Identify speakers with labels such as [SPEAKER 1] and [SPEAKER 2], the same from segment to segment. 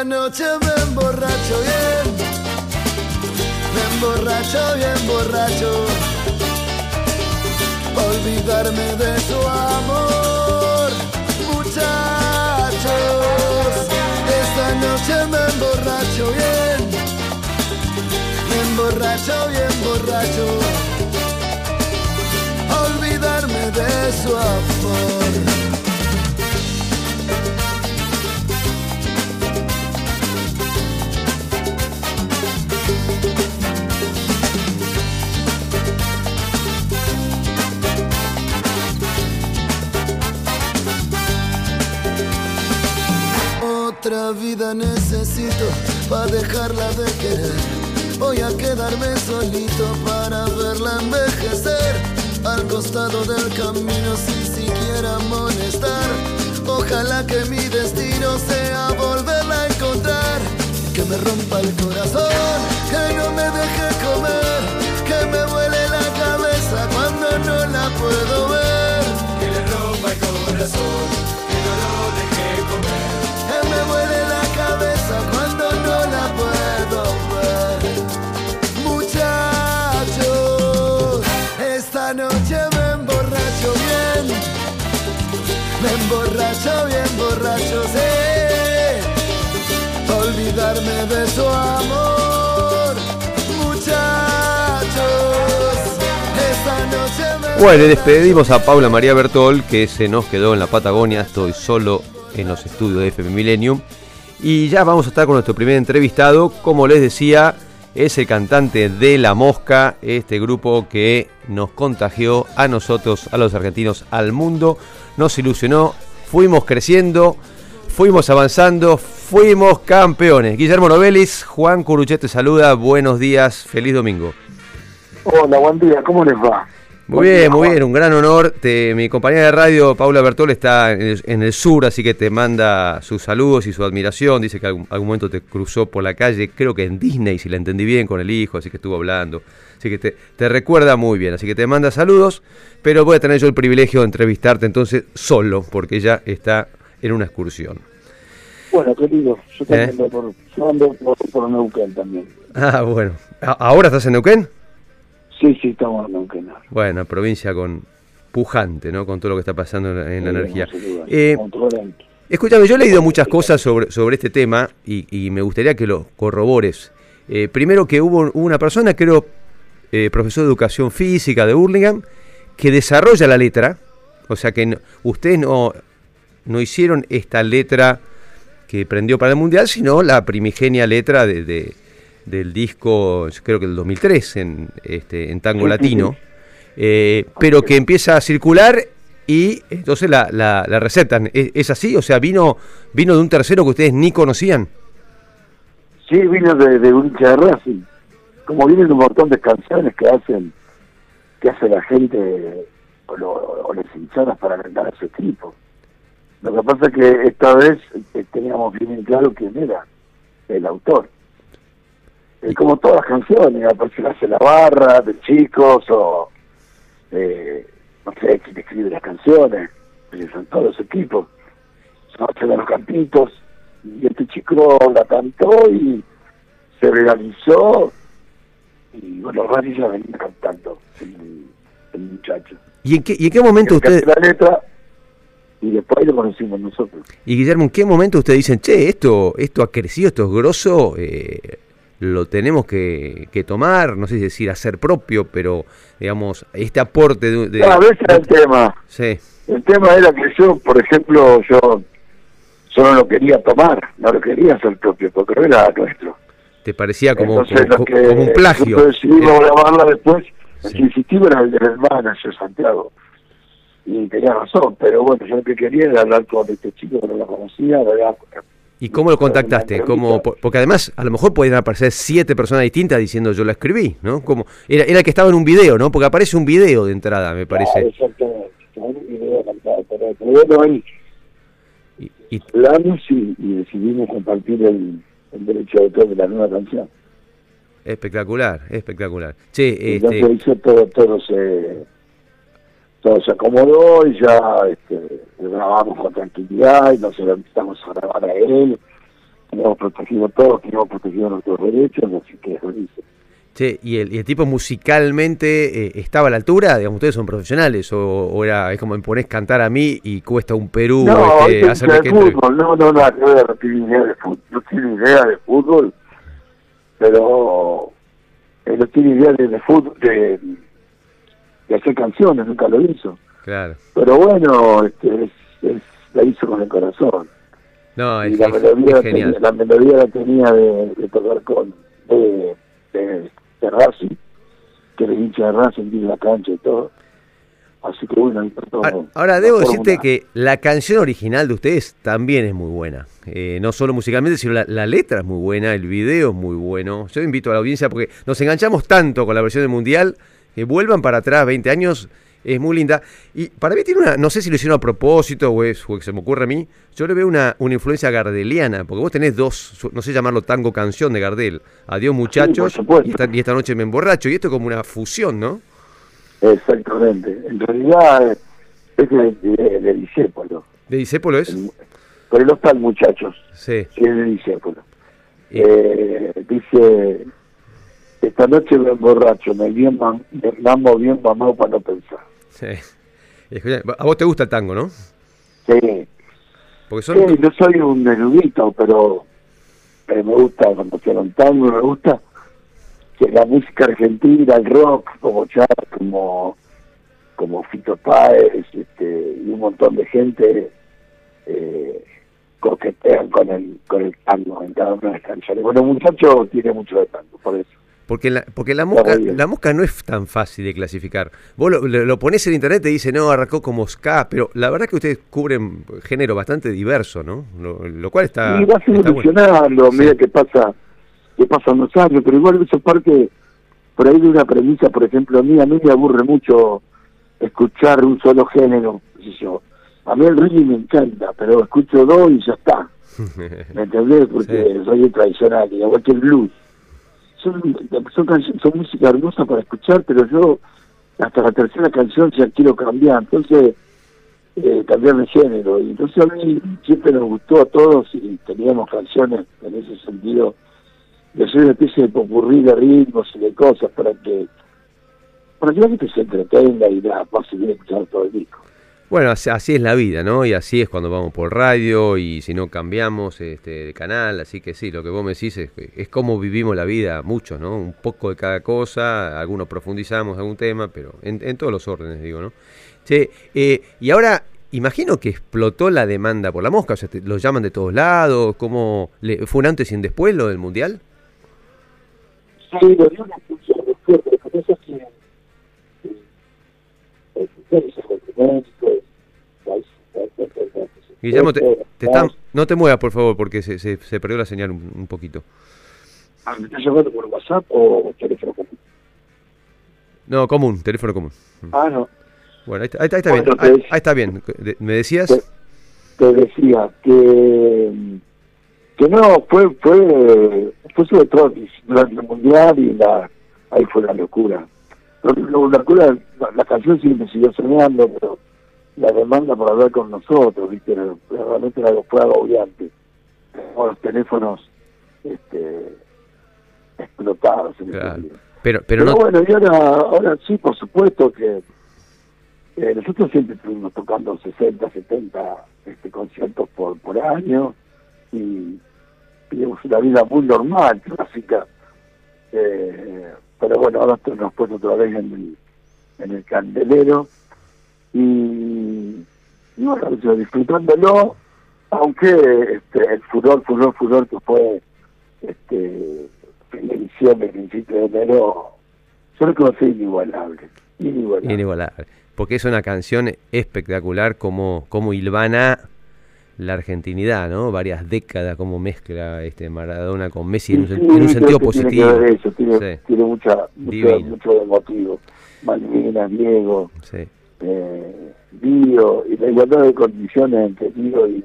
[SPEAKER 1] Esta noche me emborracho bien, me emborracho bien borracho, olvidarme de tu amor, muchachos. Esta noche me emborracho bien, me emborracho bien borracho, olvidarme de su amor. Necesito para dejarla de querer. Voy a quedarme solito para verla envejecer. Al costado del camino sin siquiera molestar. Ojalá que mi destino sea volverla a encontrar. Que me rompa el corazón, que no me deje comer. Que me Me emborracho bien, borracho, sí. Olvidarme de su amor. Muchachos, esta noche me
[SPEAKER 2] Bueno, despedimos a Paula María Bertol, que se nos quedó en la Patagonia. Estoy solo en los estudios de FM Millennium. Y ya vamos a estar con nuestro primer entrevistado. Como les decía, es el cantante de La Mosca, este grupo que nos contagió a nosotros, a los argentinos, al mundo. Nos ilusionó, fuimos creciendo, fuimos avanzando, fuimos campeones. Guillermo Novelis, Juan Curuchet te saluda. Buenos días, feliz domingo.
[SPEAKER 3] Hola, buen día, ¿cómo les va?
[SPEAKER 2] Muy bien, muy bien, un gran honor. Te- mi compañera de radio, Paula Bertol, está en el, en el sur, así que te manda sus saludos y su admiración. Dice que algún, algún momento te cruzó por la calle, creo que en Disney, si la entendí bien, con el hijo, así que estuvo hablando. Así que te, te recuerda muy bien, así que te manda saludos, pero voy a tener yo el privilegio de entrevistarte entonces solo, porque ella está en una excursión.
[SPEAKER 3] Bueno, querido, yo
[SPEAKER 2] ¿Eh?
[SPEAKER 3] también ando por, yo ando por, por Neuquén también.
[SPEAKER 2] Ah, bueno. ¿A- ¿Ahora estás en Neuquén?
[SPEAKER 3] Sí, sí, estamos en ahora.
[SPEAKER 2] Bueno, provincia con pujante, ¿no? Con todo lo que está pasando en la, en la
[SPEAKER 3] Sí,
[SPEAKER 2] energía. Eh. Escúchame, yo he leído muchas cosas sobre, sobre este tema y, y me gustaría que lo corrobores. Eh, primero que hubo, una persona, creo, eh, profesor de educación física de Burlingame, que desarrolla la letra. O sea que no- ustedes no, no hicieron esta letra que prendió para el Mundial, sino la primigenia letra de, de- del disco, yo creo que del 2003, en, este, en tango latino, eh, pero que empieza a circular y entonces la, la, la recetan. ¿Es, es así? O sea, vino, vino de un tercero que ustedes ni conocían.
[SPEAKER 3] Sí, vino de, de un hincha de Racing. Como vienen un montón de canciones que hacen que hace la gente o, lo- o las hinchadas para alentar a ese equipo. Lo que pasa es que esta vez eh, teníamos bien en claro quién era el autor. Eh, como todas las canciones, aparece hace la barra de chicos o eh, no sé quién escribe las canciones, eh, son todos los equipos, son hacen los campitos y este chico la cantó y se realizó y bueno, Rani ya venía cantando el, el muchacho.
[SPEAKER 2] ¿Y en qué, y en qué momento usted,
[SPEAKER 3] la letra y después lo conocimos nosotros.
[SPEAKER 2] y Guillermo, en qué momento ustedes dicen, che, esto, esto ha crecido, esto es grosso, eh, lo tenemos que, que tomar, no sé si decir hacer propio, pero digamos, este aporte de... de-
[SPEAKER 3] a veces era el tema.
[SPEAKER 2] Sí,
[SPEAKER 3] El tema era que yo, por ejemplo, yo no lo quería tomar, no lo quería hacer propio, porque no era nuestro.
[SPEAKER 2] te parecía como,
[SPEAKER 3] Entonces,
[SPEAKER 2] como-
[SPEAKER 3] lo que
[SPEAKER 2] como un plagio.
[SPEAKER 3] decidimos grabarla después, el
[SPEAKER 2] Sí.
[SPEAKER 3] que insistimos era el del manager Santiago. Y tenía razón, pero bueno, yo lo que quería era hablar con este chico que no lo conocía, ¿verdad?
[SPEAKER 2] ¿Y cómo lo contactaste? ¿Cómo, po- porque además, a lo mejor pueden aparecer siete personas distintas diciendo yo la escribí, ¿no? Como, era, era el que estaba en un video, ¿no? Porque aparece un video de entrada, me
[SPEAKER 3] Ah,
[SPEAKER 2] parece.
[SPEAKER 3] exactamente. Con un video cantado por bueno, ahí
[SPEAKER 2] Y, y-
[SPEAKER 3] hablamos y, y decidimos compartir el, el derecho de autor de la nueva canción.
[SPEAKER 2] espectacular, espectacular.
[SPEAKER 3] Entonces
[SPEAKER 2] este,
[SPEAKER 3] hizo todo, todo se todo se acomodó y ya este, lo grabamos con tranquilidad y nos lo invitamos a grabar a él hemos protegido todos, que hemos protegido nuestros derechos, así que eso dice.
[SPEAKER 2] Che, ¿y el, y el tipo musicalmente eh, estaba a la altura? Digamos, ustedes son profesionales, o, era, es como me pones cantar a mí y cuesta un Perú
[SPEAKER 3] no,
[SPEAKER 2] este,
[SPEAKER 3] es
[SPEAKER 2] hacerme que
[SPEAKER 3] fútbol, no, no, no, no, tiene idea de fútbol, no tiene idea de fútbol, pero él no tiene idea de, de fútbol, de, de hacer canciones, nunca lo hizo.
[SPEAKER 2] Claro.
[SPEAKER 3] Pero bueno, este, es, es- la hizo con el corazón.
[SPEAKER 2] No,
[SPEAKER 3] y
[SPEAKER 2] es,
[SPEAKER 3] la melodía,
[SPEAKER 2] es
[SPEAKER 3] la
[SPEAKER 2] genial.
[SPEAKER 3] tenía- la melodía la tenía de, de tocar con de, de, de Racing, que le hincha de Racing, tiene la cancha y todo. Así que bueno, ahí todo.
[SPEAKER 2] A- Ahora, debo decirte que la canción original de ustedes también es muy buena. Eh, no solo musicalmente, sino la, la letra es muy buena, el video es muy bueno. Yo invito a la audiencia porque nos enganchamos tanto con la versión del Mundial que vuelvan para atrás 20 años. Es muy linda. Y para mí tiene una, no sé si lo hicieron a propósito o es o que se me ocurre a mí, yo le veo una, una influencia gardeliana, porque vos tenés dos, no sé llamarlo tango canción de Gardel. Adiós muchachos, y, esta, y esta noche me emborracho. Y esto es como una fusión, ¿no?
[SPEAKER 3] Exactamente. En realidad es de, de, de Discépolo.
[SPEAKER 2] ¿De Disépolo es?
[SPEAKER 3] El- Pero no están muchachos,
[SPEAKER 2] Sí.
[SPEAKER 3] es de Discépolo.
[SPEAKER 2] Y-
[SPEAKER 3] Eh, dice, esta noche me emborracho, me bien me mamo bien mamado para no pensar.
[SPEAKER 2] Sí. A vos te gusta el tango, ¿no?
[SPEAKER 3] Sí,
[SPEAKER 2] Porque son...
[SPEAKER 3] Sí, yo soy un erudito, pero eh, me gusta cuando suena un tango, me gusta que la música argentina, el rock, como Char, como, como Fito Páez, este, y un montón de gente eh, coquetean con el, con el tango en cada una de las canciones. Bueno, muchacho tiene mucho de tango, por eso.
[SPEAKER 2] Porque la, porque la mosca, la mosca no es tan fácil de clasificar. Vos lo, lo, lo ponés en internet y dice, no, arrancó como ska, pero la verdad que ustedes cubren género bastante diverso, ¿no? Lo, lo cual está.
[SPEAKER 3] y vas
[SPEAKER 2] está bueno.
[SPEAKER 3] evolucionando a
[SPEAKER 2] Sí.
[SPEAKER 3] que pasa que pasan los años, pero igual eso parte por ahí de una premisa, por ejemplo, a mí, a mí me aburre mucho escuchar un solo género, qué sé yo. A mí el reggae me encanta, pero escucho dos y ya está, ¿me entendés? Porque
[SPEAKER 2] Sí.
[SPEAKER 3] soy tradicional, igual que el blues. Son, son, son música hermosa para escuchar, pero yo hasta la tercera canción ya quiero cambiar, entonces eh, cambiar de género. Y entonces a mí siempre nos gustó a todos y teníamos canciones en ese sentido de hacer una especie de popurrí de ritmos y de cosas para que para que la gente se entretenga y la pase bien escuchando todo el disco.
[SPEAKER 2] Bueno, así, es la vida, ¿no? Y así es cuando vamos por radio y si no cambiamos este, de canal. Así que sí, lo que vos me decís es, es como vivimos la vida, muchos, ¿no? Un poco de cada cosa, algunos profundizamos algún tema, pero en, en todos los órdenes, digo, ¿no? Che, eh, y ahora imagino que explotó la demanda por la mosca, o sea, te- los llaman de todos lados, ¿cómo le, ¿fue un antes y un después lo del Mundial?
[SPEAKER 3] Sí, lo una
[SPEAKER 2] Guillermo, te, te están- no te muevas, por favor, porque se, se, se perdió la señal un, un poquito.
[SPEAKER 3] Ah, ¿Me estás llamando por WhatsApp o teléfono común?
[SPEAKER 2] No, común, teléfono común.
[SPEAKER 3] Ah, no.
[SPEAKER 2] Bueno, ahí está, ahí está- ahí está
[SPEAKER 3] Bueno,
[SPEAKER 2] bien. Ahí, ahí está bien. ¿Me decías?
[SPEAKER 3] Te, te decía que que no, fue fue fue sobre todo durante el mundial y la ahí fue la locura. La, la, la canción siempre siguió sonando, pero la demanda por hablar con nosotros, viste, realmente era, fue agobiante. Con los teléfonos este, explotados. en
[SPEAKER 2] Claro. Pero, pero
[SPEAKER 3] Pero,
[SPEAKER 2] no.
[SPEAKER 3] bueno, y ahora, ahora sí, por supuesto que eh, nosotros siempre estuvimos tocando 60, 70 este, conciertos por, por año y vivimos una vida muy normal, clásica. Eh, pero bueno, ahora nos ha puesto otra vez en el, en el candelero y, y bueno, yo disfrutándolo, aunque este, el furor, furor, furor que fue este, fin de diciembre, principio de enero, yo lo conocí inigualable. Inigualable.
[SPEAKER 2] Inigualable. Porque es una canción espectacular como, como Ilvana la argentinidad, ¿no? Varias décadas, como mezcla este Maradona con Messi en un,
[SPEAKER 3] Sí,
[SPEAKER 2] sen- en un
[SPEAKER 3] creo
[SPEAKER 2] sentido
[SPEAKER 3] tiene
[SPEAKER 2] positivo.
[SPEAKER 3] eso, tiene,
[SPEAKER 2] Sí.
[SPEAKER 3] tiene mucha, mucho,
[SPEAKER 2] Divino.
[SPEAKER 3] mucho de motivo. Malvinas, Diego,
[SPEAKER 2] Sí.
[SPEAKER 3] eh, Dio, y la igualdad de condiciones entre Dio y,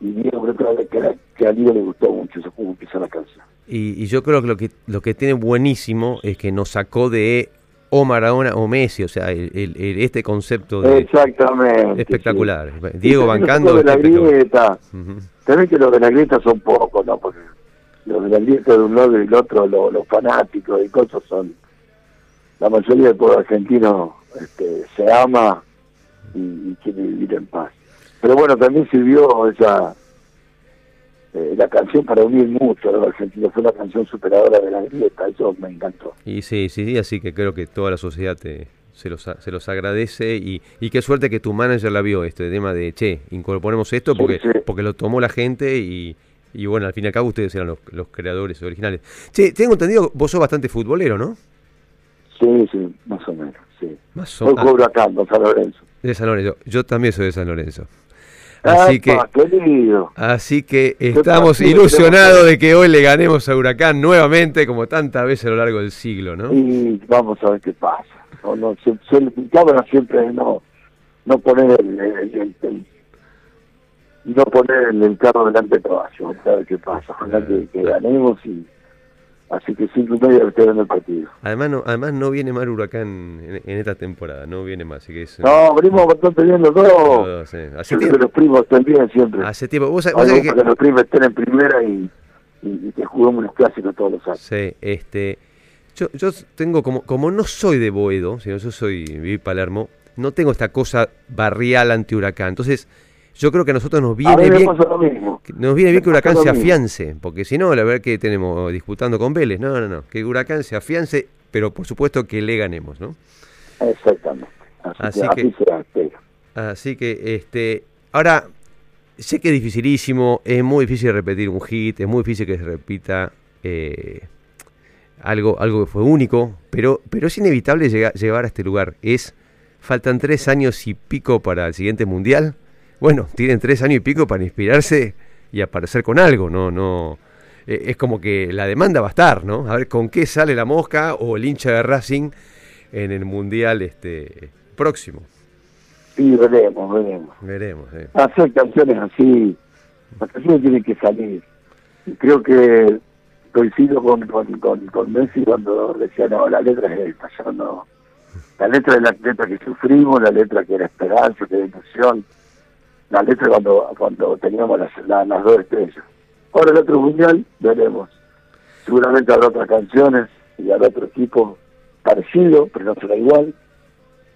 [SPEAKER 3] y Diego, creo que, que, que a Dio le gustó mucho eso, como empieza la canción.
[SPEAKER 2] Y, y yo creo que lo que lo que tiene buenísimo es que nos sacó de o Maradona o Messi, o sea, el, el- este concepto de
[SPEAKER 3] Exactamente.
[SPEAKER 2] espectacular.
[SPEAKER 3] sí.
[SPEAKER 2] Diego bancando.
[SPEAKER 3] los de la grieta. También que los de la grieta son pocos, ¿no? Porque los de la grieta de un lado y del otro, lo- los fanáticos y cosas son. La mayoría del pueblo argentino este, se ama y, y quiere vivir en paz. Pero bueno, también sirvió esa. Eh, la canción para unir mucho a los argentinos. Fue una canción superadora de la grieta, eso me encantó.
[SPEAKER 2] Y sí, sí, sí, así que creo que toda la sociedad te, se, los, se los agradece y, y qué suerte que tu manager la vio, este tema de, che, incorporemos esto porque,
[SPEAKER 3] sí.
[SPEAKER 2] porque lo tomó la gente y, y bueno, al fin y al cabo ustedes eran los, los creadores originales. Che, tengo entendido, vos sos bastante futbolero, ¿no?
[SPEAKER 3] Sí, sí, más o menos, sí.
[SPEAKER 2] Más o ah,
[SPEAKER 3] cobro acá, en San Lorenzo.
[SPEAKER 2] de San Lorenzo. Yo también soy de San Lorenzo. Así que, así que estamos ilusionados de que hoy le ganemos a Huracán nuevamente, como tantas veces a lo largo del siglo, ¿no?
[SPEAKER 3] y vamos a ver qué pasa. No, no, se, se, cámara siempre no, no poner el, el- el- el- no poner el, carro delante de caballo, vamos a ver qué pasa. Ojalá que, que ganemos y así que cinco y media estoy viendo el partido.
[SPEAKER 2] Además no, además no viene mal Huracán en, en esta temporada, no viene más, así que es...
[SPEAKER 3] No, venimos bastante bien los
[SPEAKER 2] los
[SPEAKER 3] dos.
[SPEAKER 2] eh. Hace
[SPEAKER 3] que
[SPEAKER 2] tiempo,
[SPEAKER 3] los primos estén bien siempre.
[SPEAKER 2] hace tiempo. Vos, sabés
[SPEAKER 3] que
[SPEAKER 2] que...
[SPEAKER 3] los primos estén en primera y, y, y que juguemos los clásicos todos los años.
[SPEAKER 2] Sí, este... Yo, yo tengo como, como no soy de Boedo, sino yo soy viví en Palermo, no tengo esta cosa barrial anti Huracán. Entonces, yo creo que a nosotros nos viene bien,
[SPEAKER 3] lo mismo.
[SPEAKER 2] nos viene bien que Huracán se afiance, porque si no, la verdad que tenemos disputando con Vélez. No, no, no, que Huracán se afiance, pero por supuesto que le ganemos, ¿no?
[SPEAKER 3] Exactamente. Así,
[SPEAKER 2] Así
[SPEAKER 3] que,
[SPEAKER 2] que-
[SPEAKER 3] así
[SPEAKER 2] que, este, ahora, sé que es dificilísimo, es muy difícil repetir un hit, es muy difícil que se repita eh, algo, algo que fue único, pero, pero es inevitable llega- llegar a este lugar. Es, faltan tres años y pico para el siguiente mundial. Bueno, tienen tres años y pico para inspirarse y aparecer con algo, no, no. eh, es como que la demanda va a estar, ¿no? A ver con qué sale la mosca o el hincha de Racing en el mundial este próximo.
[SPEAKER 3] Sí, veremos, veremos.
[SPEAKER 2] Veremos. eh.
[SPEAKER 3] hacer canciones así, las canciones tienen que salir. Creo que coincido con, con, con, con Messi cuando decía, no, la letra es esta, yo no. La letra es la letra que sufrimos, la letra que era esperanza, que era ilusión, la letra cuando cuando teníamos las, la- las dos estrellas. Ahora el otro mundial, veremos. Seguramente habrá otras canciones y habrá otro equipo parecido, pero no será igual,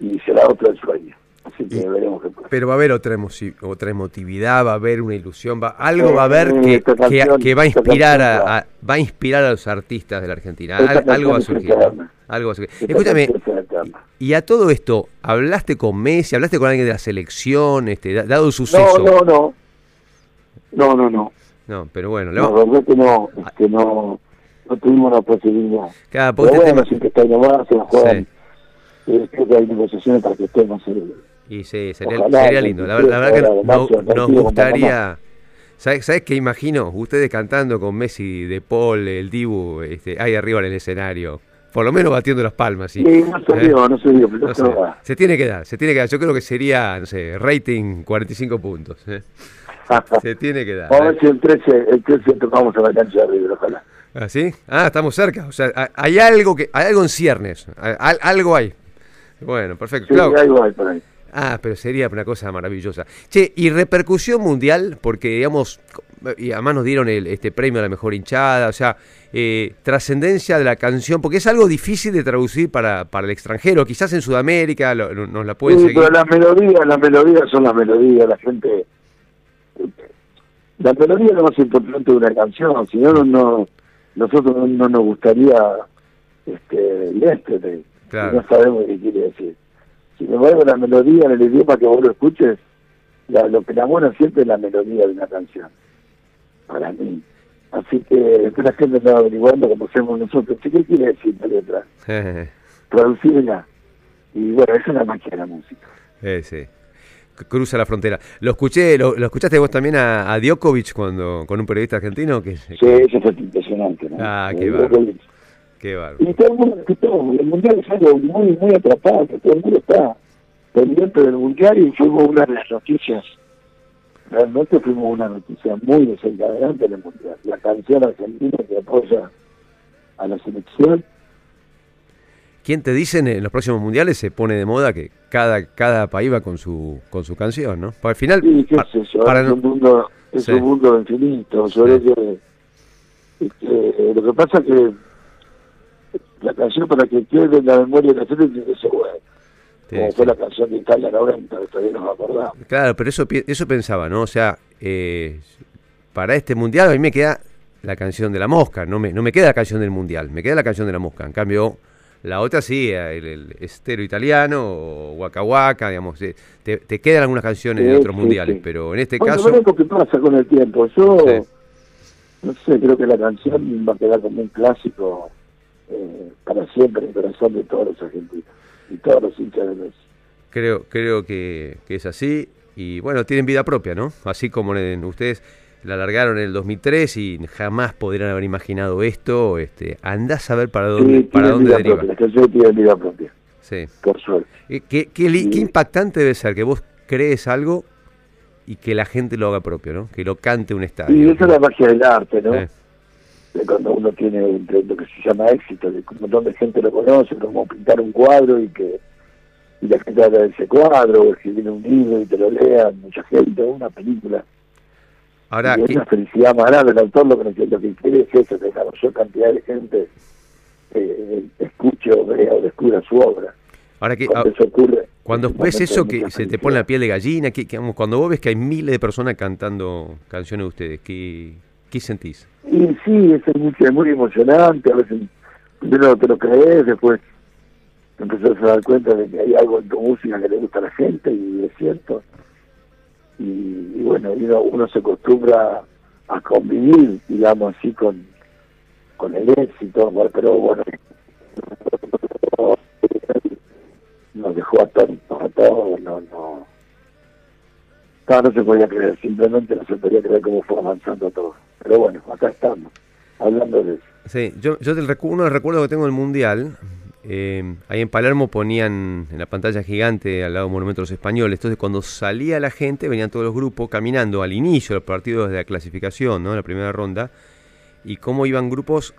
[SPEAKER 3] y será otro el sueño. Así que
[SPEAKER 2] Y-
[SPEAKER 3] veremos qué pasa.
[SPEAKER 2] Pero va a haber otra, otra emotividad, va a haber una ilusión, va, algo
[SPEAKER 3] Sí,
[SPEAKER 2] va a haber
[SPEAKER 3] sí,
[SPEAKER 2] que,
[SPEAKER 3] esta
[SPEAKER 2] que,
[SPEAKER 3] canción-
[SPEAKER 2] que va a inspirar a, a- va a inspirar a los artistas de la Argentina. Al- algo va a surgir. ¿no? Algo va a surgir.
[SPEAKER 3] Esta
[SPEAKER 2] Escúchame, y a todo esto, ¿hablaste con Messi? ¿Hablaste con alguien de la selección? Este, da- dado el
[SPEAKER 3] No,
[SPEAKER 2] suceso.
[SPEAKER 3] no, no. No, no, no.
[SPEAKER 2] No, pero bueno,
[SPEAKER 3] La
[SPEAKER 2] vamos-
[SPEAKER 3] verdad que no, es que no, no tuvimos la posibilidad.
[SPEAKER 2] cada
[SPEAKER 3] Pero
[SPEAKER 2] porque este
[SPEAKER 3] bueno,
[SPEAKER 2] tema-
[SPEAKER 3] siempre está nomás, se la juegan. Eh, creo que hay negociaciones para que estemos.
[SPEAKER 2] Y sí, sería,
[SPEAKER 3] Ojalá,
[SPEAKER 2] sería lindo. La, la verdad que no- nos gustaría. ¿Sabes, ¿Sabes qué imagino? Ustedes cantando con Messi, De Paul, el Dibu, este, ahí arriba en el escenario. Por lo menos batiendo las palmas. ¿sí?
[SPEAKER 3] Sí, no se
[SPEAKER 2] ¿Eh?
[SPEAKER 3] dio, no se dio, pero
[SPEAKER 2] No
[SPEAKER 3] se
[SPEAKER 2] tiene que dar, se tiene que dar. Yo creo que sería, no sé, rating 45 puntos. ¿eh? Se tiene que dar.
[SPEAKER 3] Vamos a ver si el 13, el 13 tocamos a la cancha de River, ojalá.
[SPEAKER 2] ¿Ah, sí? Ah, estamos cerca. O sea, ha- hay algo que, hay algo en ciernes. Hay- al- algo hay. Bueno, perfecto.
[SPEAKER 3] Sí, algo hay por ahí.
[SPEAKER 2] Ah, pero sería una cosa maravillosa. Che, y repercusión mundial, porque digamos, y además nos dieron el, este premio a la mejor hinchada, o sea, eh, trascendencia de la canción, porque es algo difícil de traducir para, para el extranjero, quizás en Sudamérica lo- lo- nos la pueden
[SPEAKER 3] Sí,
[SPEAKER 2] seguir.
[SPEAKER 3] pero las melodías, las melodías son las melodías, la gente... La melodía es lo más importante de una canción, si no, no, no nosotros no, no nos gustaría este,
[SPEAKER 2] Claro.
[SPEAKER 3] si no sabemos qué quiere decir. Sin embargo, la melodía en el idioma que vos lo escuches, la- lo que enamora siempre es la melodía de una canción, para mí. Así que después la gente está averiguando como hacemos nosotros, ¿qué quiere decir la letra? Traducirla. Y bueno, es la magia de la música.
[SPEAKER 2] Eh, sí. Cruza la frontera. Lo escuché, lo, lo escuchaste vos también a, a Djokovic cuando con un periodista argentino que,
[SPEAKER 3] Sí, eso fue impresionante. ¿no?
[SPEAKER 2] Ah,
[SPEAKER 3] Eh,
[SPEAKER 2] qué qué bárbaro.
[SPEAKER 3] Y todo el mundo, que todo, el mundial es algo muy, muy atrapante, todo el mundo está pendiente del mundial y fuimos una de las noticias, realmente fuimos una noticia muy desencadenante en el mundial. La canción argentina que apoya a la selección
[SPEAKER 2] ¿quién te dice en los próximos mundiales se pone de moda que cada, cada país va con su, con su canción, ¿no? Para al final...
[SPEAKER 3] Sí, qué sé yo,
[SPEAKER 2] para
[SPEAKER 3] es, un mundo, es
[SPEAKER 2] Sí.
[SPEAKER 3] un mundo infinito. Yo
[SPEAKER 2] Sí.
[SPEAKER 3] creo que, que lo que pasa es que la canción para que quede en la memoria de la gente tiene que ser buena.
[SPEAKER 2] Sí,
[SPEAKER 3] como
[SPEAKER 2] sí.
[SPEAKER 3] fue la canción de Italia 90, que todavía nos acordamos.
[SPEAKER 2] Claro, pero eso, eso pensaba, ¿no? O sea, eh, para este mundial a mí me queda la canción de la mosca, no me, no me queda la canción del mundial, me queda la canción de la mosca. En cambio, la otra sí, el, el estero italiano o Waka Waka, digamos, eh, te, te quedan algunas canciones de otros
[SPEAKER 3] sí,
[SPEAKER 2] mundiales,
[SPEAKER 3] sí.
[SPEAKER 2] pero en este
[SPEAKER 3] Bueno,
[SPEAKER 2] caso,
[SPEAKER 3] veremos qué pasa con el tiempo. Yo, no sé, creo que la canción va a quedar como un clásico eh, para siempre en el corazón de todos los argentinos y todos los hinchas de Messi.
[SPEAKER 2] creo, creo que, que es así. Y bueno, tienen vida propia, ¿no? Así como en- ustedes la largaron en el 2003 y jamás podrían haber imaginado esto, este, andás a ver para dónde,
[SPEAKER 3] Sí,
[SPEAKER 2] para dónde
[SPEAKER 3] vida
[SPEAKER 2] deriva.
[SPEAKER 3] propia, canciones tienen vida propia,
[SPEAKER 2] Sí.
[SPEAKER 3] por suerte.
[SPEAKER 2] Eh, ¿Qué, qué, li-
[SPEAKER 3] Sí.
[SPEAKER 2] qué impactante debe ser que vos crees algo y que la gente lo haga propio, ¿no? Que lo cante un estadio.
[SPEAKER 3] Y esa es la magia del arte, ¿no? Cuando uno tiene lo que se llama éxito, de que un montón de gente lo conoce, como pintar un cuadro y que y la gente habla de ese cuadro, o escribir un libro y te lo lean, mucha gente, una película.
[SPEAKER 2] Ahora,
[SPEAKER 3] y es
[SPEAKER 2] ¿qué-
[SPEAKER 3] una felicidad más grande, el autor lo que, lo que quiere es eso, que la mayor cantidad de gente eh, escuche o vea o descubra su obra.
[SPEAKER 2] ahora que,
[SPEAKER 3] Cuando
[SPEAKER 2] ah,
[SPEAKER 3] eso ocurre,
[SPEAKER 2] cuando ves eso que se te pone la piel de gallina, que, que, cuando vos ves que hay miles de personas cantando canciones de ustedes, ¿qué, qué sentís?
[SPEAKER 3] Y sí, es muy, es muy emocionante, a veces primero no te lo crees, después te empezás a dar cuenta de que hay algo en tu música que le gusta a la gente y es cierto. Y, y bueno, uno, uno se acostumbra a convivir, digamos así, con, con el éxito, pero bueno, nos dejó atónitos a todos, no, no, no, no se podía creer, simplemente no se podía creer cómo fue avanzando todo. Pero bueno, acá estamos, hablando de eso.
[SPEAKER 2] Sí, yo, yo del recu- uno de los que tengo del Mundial, eh, ahí en Palermo ponían en la pantalla gigante al lado Monumento de los Españoles, entonces cuando salía la gente venían todos los grupos caminando al inicio de los partidos de la clasificación, ¿no? la primera ronda, y cómo iban grupos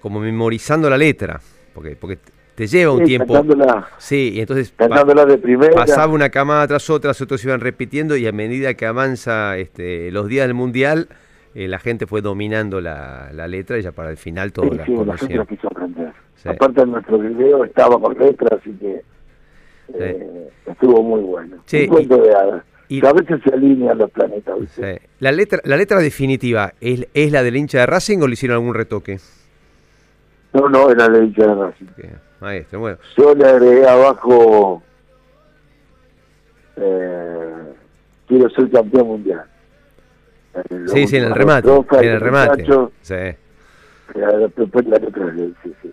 [SPEAKER 2] como memorizando la letra, porque, porque te lleva un
[SPEAKER 3] Sí,
[SPEAKER 2] tiempo.
[SPEAKER 3] Cantándola,
[SPEAKER 2] Sí, y entonces
[SPEAKER 3] cantándola de primera.
[SPEAKER 2] pasaba una camada tras otra, otros iban repitiendo y a medida que avanza este, los días del Mundial, eh, la gente fue dominando la, la letra y ya para el final todos
[SPEAKER 3] Sí,
[SPEAKER 2] la
[SPEAKER 3] sí, la gente quiso aprender.
[SPEAKER 2] Sí.
[SPEAKER 3] Aparte nuestro video estaba con letras, así que eh, estuvo muy bueno.
[SPEAKER 2] Sí,
[SPEAKER 3] Un cuento de hadas.
[SPEAKER 2] y-
[SPEAKER 3] a veces se alinean los planetas.
[SPEAKER 2] La letra, la letra definitiva, ¿es, ¿es la del hincha de Racing o le hicieron algún retoque?
[SPEAKER 3] No, no, era de dicha de Racing.
[SPEAKER 2] Que- Maestro, bueno.
[SPEAKER 3] Yo le agregué abajo, eh, quiero ser campeón mundial. En
[SPEAKER 2] Sí, sí, en el
[SPEAKER 3] la
[SPEAKER 2] remate. En el remate.
[SPEAKER 3] muchacho,
[SPEAKER 2] Sí,
[SPEAKER 3] eh, la de, sí, sí,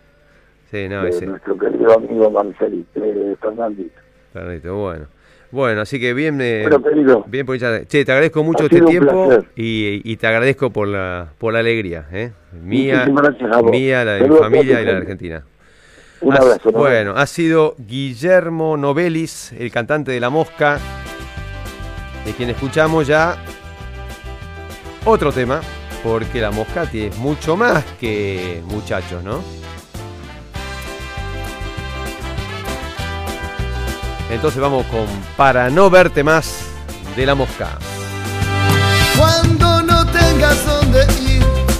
[SPEAKER 2] sí, no,
[SPEAKER 3] de
[SPEAKER 2] ese.
[SPEAKER 3] nuestro querido amigo Marcelito, eh, Fernandito.
[SPEAKER 2] Fernandito, bueno. Bueno, así que bien, eh,
[SPEAKER 3] Bueno,
[SPEAKER 2] bien Che, te agradezco mucho este tiempo y, y te agradezco por la, por la alegría, ¿eh? Mía, mía, la de mi
[SPEAKER 3] Saludos
[SPEAKER 2] familia y la de. Argentina.
[SPEAKER 3] un abrazo. ¿no?
[SPEAKER 2] Bueno, ha sido Guillermo Novelis, el cantante de La Mosca, de quien escuchamos ya otro tema, porque La Mosca tiene mucho más que muchachos, ¿no? Entonces vamos con Para no verte más de La Mosca.